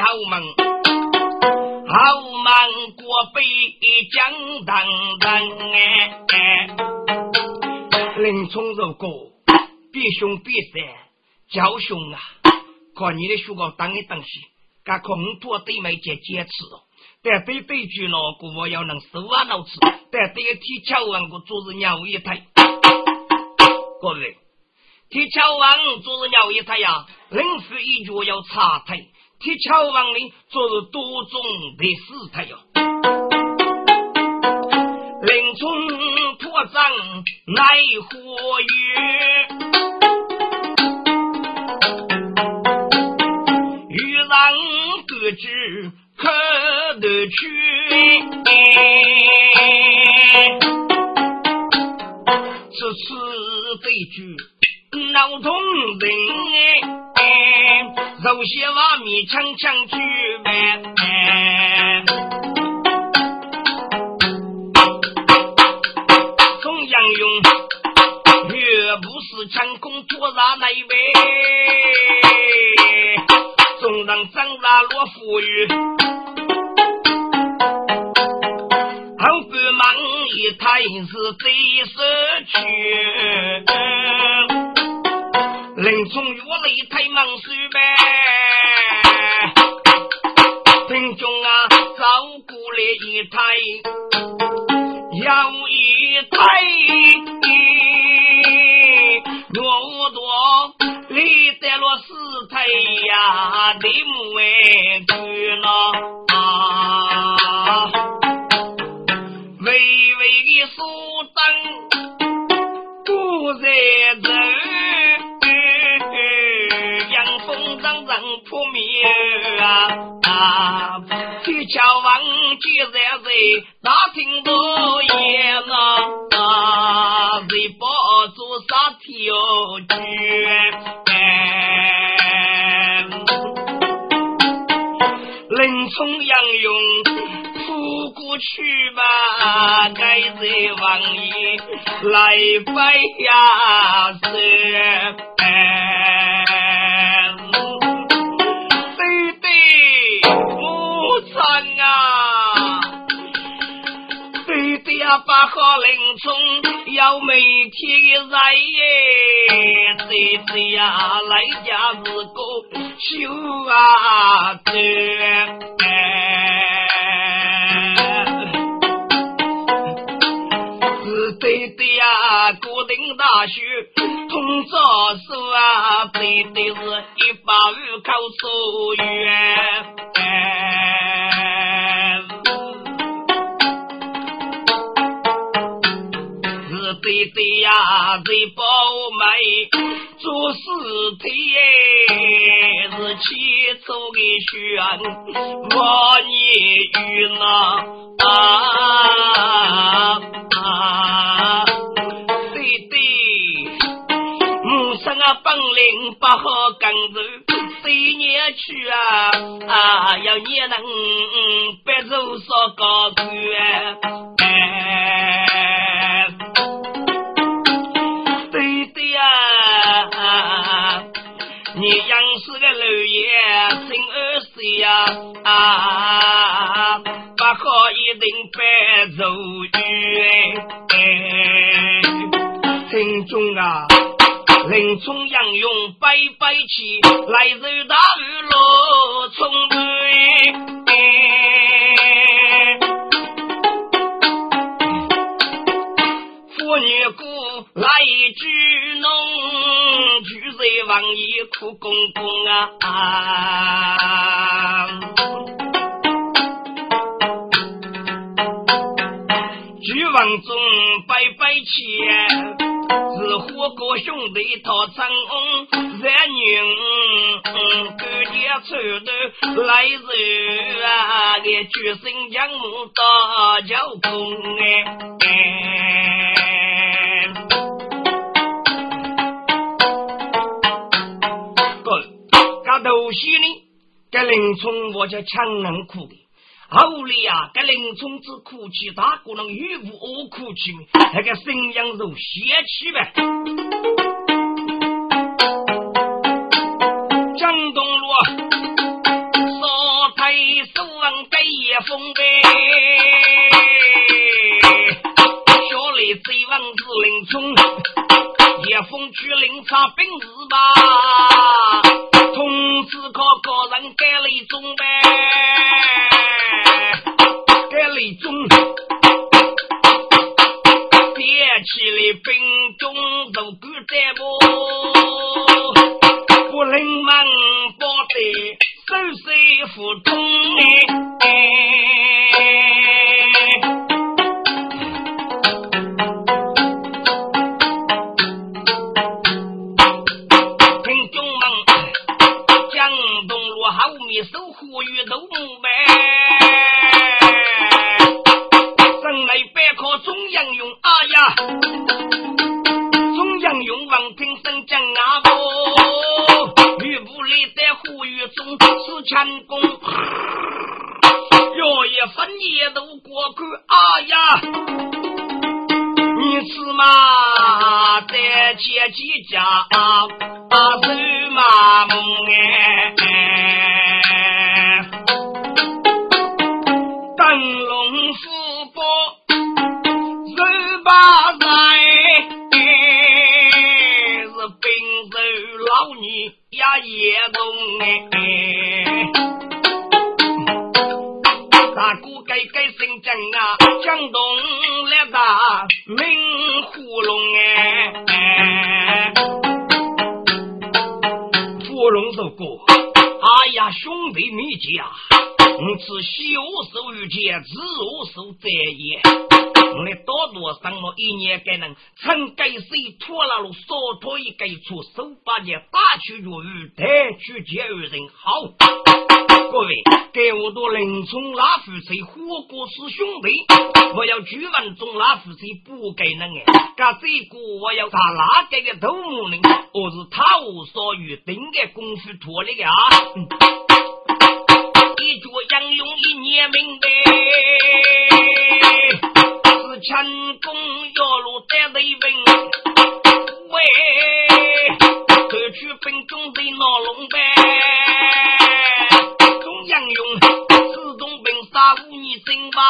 好门，好门过北江当当哎。林冲如果比凶比善，叫凶啊！看你的书稿当一东西，敢空拖对面接坚持哦。但对对句呢，我要能手啊脑子，但对铁桥王我做是鸟一台。各位，铁桥王做是鸟一台呀，临时一脚要插台，铁桥王呢做是多种的死台哟。林冲破阵奈何遇，遇上得知。可得去，此次对局闹通人哎，肉些瓦米强强去呗。中央用岳不是强攻突然那一位，纵让张大罗富裕。他也是最失去，冲越雷太忙手呗，听众啊，照顾了一台，要一台，多多李得了四台呀，的木哎，去了。小王记在在大厅都演啊，谁不做啥条件？林冲杨勇扑过去吧，该在王爷来拜呀是。八号林冲要每天来耶，谁谁呀来家是个修啊子，是对对呀，固定大学通招数啊，对对是一百五口数学。对呀，在包买做事体是起初的选，万年遇那啊啊！对对，母生啊本领不好跟着，谁年去啊啊要你能白走少高官。氏的老爷二岁呀，啊，不好一定白走远。听众啊，林冲杨勇拜拜起，来日大雨落冲堆。妇女姑来聚农。在王爷苦公公啊！举王中拜拜钱，是火锅兄弟讨成翁，三女哥爹出头来人啊！给举身将母大叫公哎。头些呢，给林冲我叫强人苦的，后来啊，给林冲之苦气，大可能与无恶苦气，那个沈阳肉泄气呗。张东罗说王给叶封呗，小李贼王是林冲，叶封去领查兵日吧，只靠个人改了一种呗，改了一种，别起来兵中都敢在不，东路后面守护于头目呗，生来百科中央用，哎呀，中央用王听声讲啊不。呼吁中是强攻，若一分也都过去。哎呀，你是嘛在前几家啊走马梦哎，灯笼福报十八载，是兵州老女。呀，叶公哎，大哥改改姓郑啊，江东家。我此修手于剑，自我手在也。我来多多上了一年，该能趁该谁拖了路，少拖一该出手把剑打去如雨，带去见二人好。各位，给我多林冲拉夫谁火锅是兄弟，我要举文中拉夫谁不给能哎。干这个我要查哪个的头目呢？我是他无所欲定的功夫脱的呀。一脚杨勇一年明白，是前功要路得雷兵，喂，夺取兵中的闹龙呗，中央用自动兵杀无你心吧，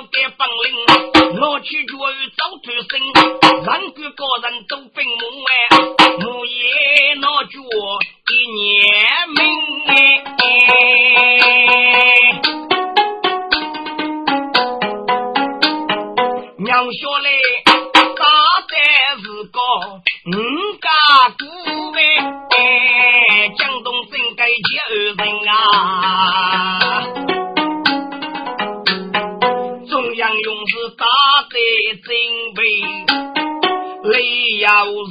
要给本领，我去脚与走腿身，人敢高人都奔门哎，我也拿脚一年命哎。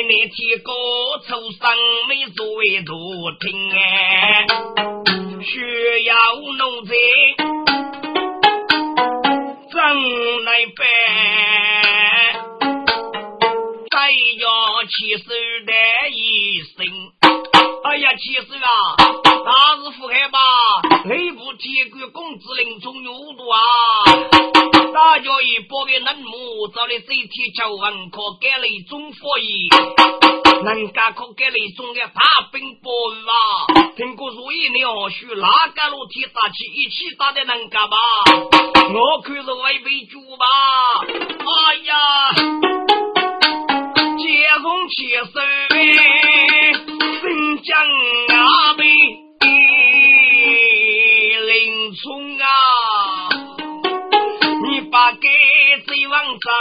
该那天高抽上没作为多听哎，需要奴才怎来办？再要起手的。哎呀，其实啊，木，找的身体巧文科给了一种火意，人家可给了一种的大兵包啊，听过如意鸟须哪个路铁打起一起打的人家吧，我看是外围主吧，哎呀。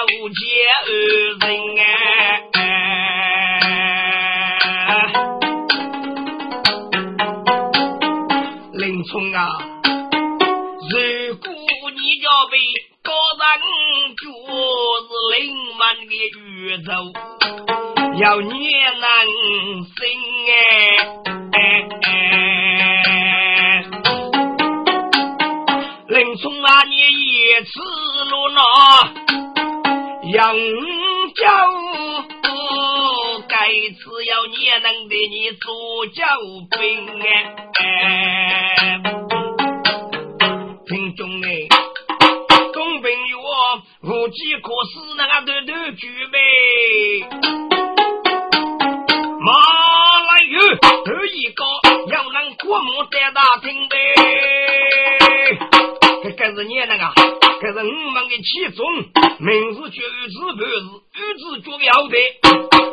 无解二人哎，林冲啊，如果你要被高人就是林满的宇宙，要你能行哎，那扬州。这次要你能给你做救兵哎，听众哎，东兵有无计可施，那个头头举备，个，这是我们的其中，名字叫玉子盘，是玉子脚要的。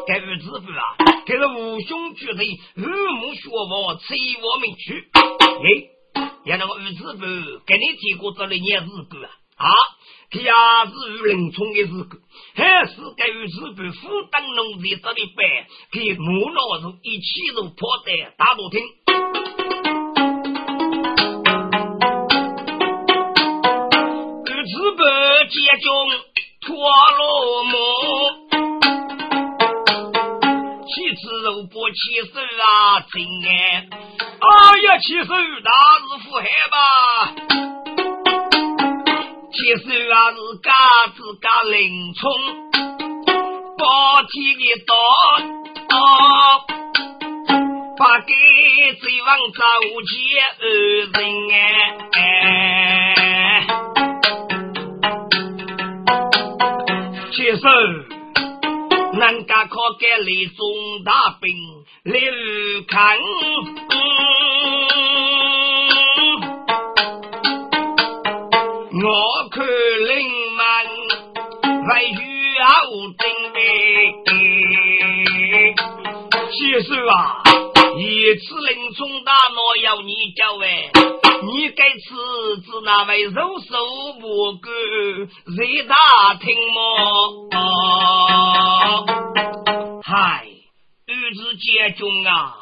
该玉子盘啊，这是武兄绝对玉木学佛，催我们去。哎，也那个玉子盘，给你提过这里念日歌啊？啊，他也是玉林冲的日歌，还是该玉子盘负担农在这里办，给木老子一起入破的大多听。接中陀罗木，七次肉不七手啊，真哎！哎呀，七手大日福海吧，七手啊是嘎子嘎林冲，包天的刀，把给贼王造起二人哎。接受，人家可给李中大兵来看，我看林满还需要准备。接受啊，一次林冲大闹要你教哎。你该此指那位肉手不够，谁打听么？嗨，玉子姐中啊，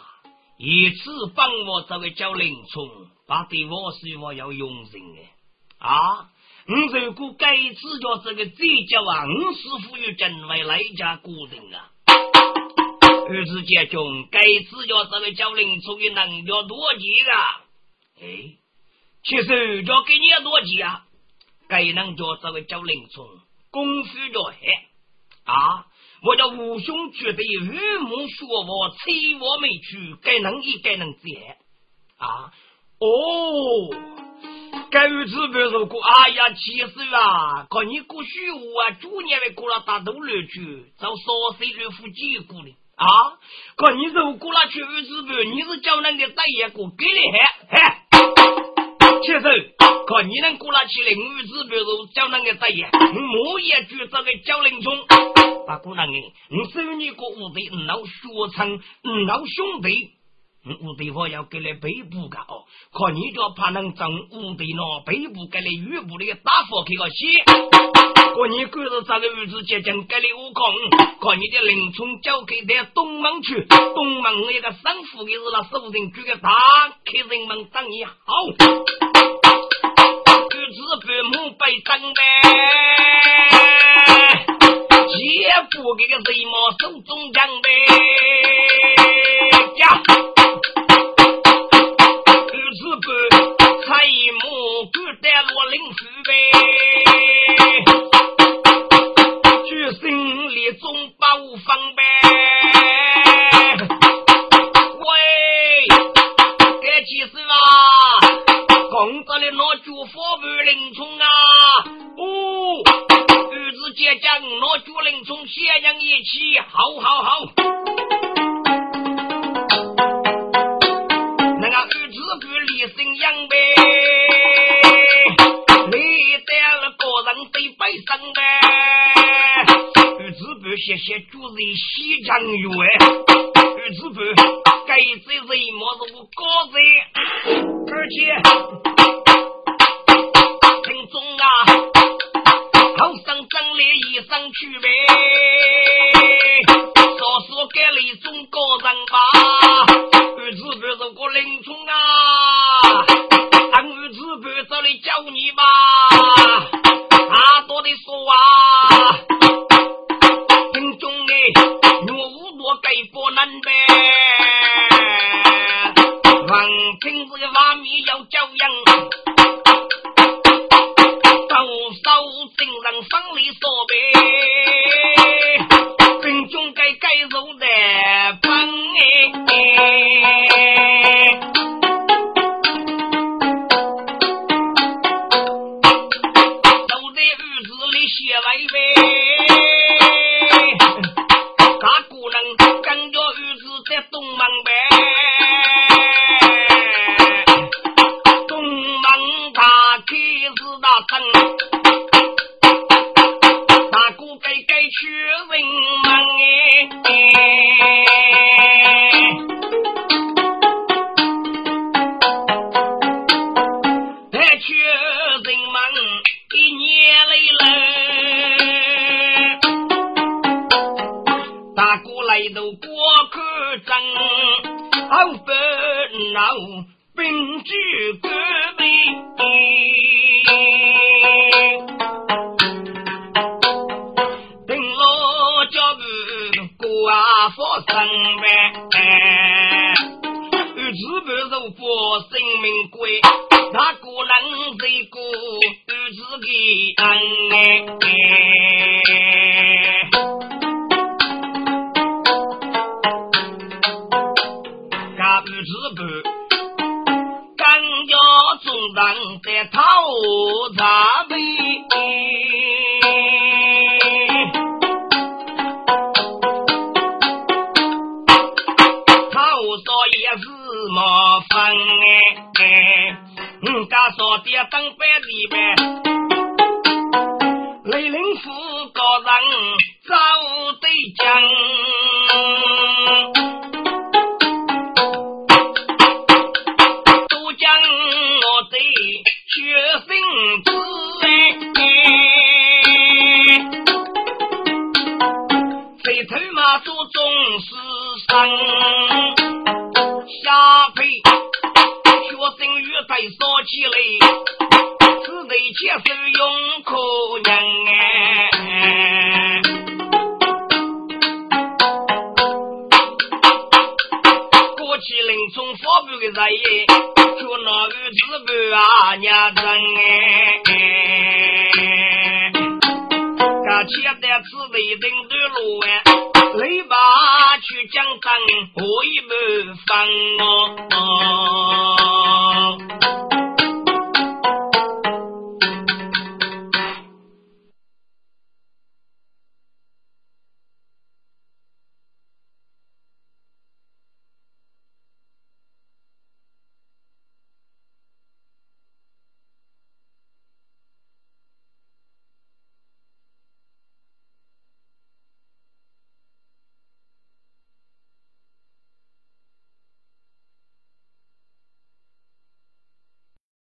一次帮我这位叫林冲，把对我是我要用人呢啊！你如果该次叫这个贼叫啊，我师傅有真为来家固定啊。玉子姐中，该次叫这个叫林冲的能叫多几个？哎。其实叫给你多急啊！该能叫这个叫林冲，功夫叫黑啊！我叫武兄绝对玉木学我，催我没去，该能一该能接啊！哦，该日子别说过，哎呀，其实啊，看你过虚无啊，主年为过了大都乐去，找少岁人夫结果的啊！看你如过了去日子别，你是叫那个大爷过给你嘿嘿。其实，看你能过来去领五子，比如叫那个大爷，我也举这个叫林冲。不过那，你收你个五队，老学成，老兄弟，五队我要给你背部个哦。看你就怕能争五队呢，背部给你预部那个大佛给个写。看你赶着这个日子接近给你悟空，看你的林冲交给在东门去，东门那个生父的是那守人举个大客人们等你好。日本母被登呗，姐夫给个贼毛手中枪呗，祝灵冲先娘一起，好好好。那个玉子不立声扬呗，你带了个人对白生呗。玉子不谢谢主人西江月，玉子不该这人么是我高人，而且。听中啊，好生整理。去呗。子不是个林冲啊，写来呗。来到过客镇，好烦恼，兵至隔壁。佛生呗，日子不如佛生命贵，哪个能这个日子给安哎？要中人在讨茶杯。莫分哎，我家说的等百里呗，雷凌府高人早得讲，飞头马祖宗师生。下配学生与在烧起来，只得接受用可人哎。过去林冲发布的日夜，就那个日本啊娘真哎。刚起的只得等的路哎。雷把去江山，我一不放哦。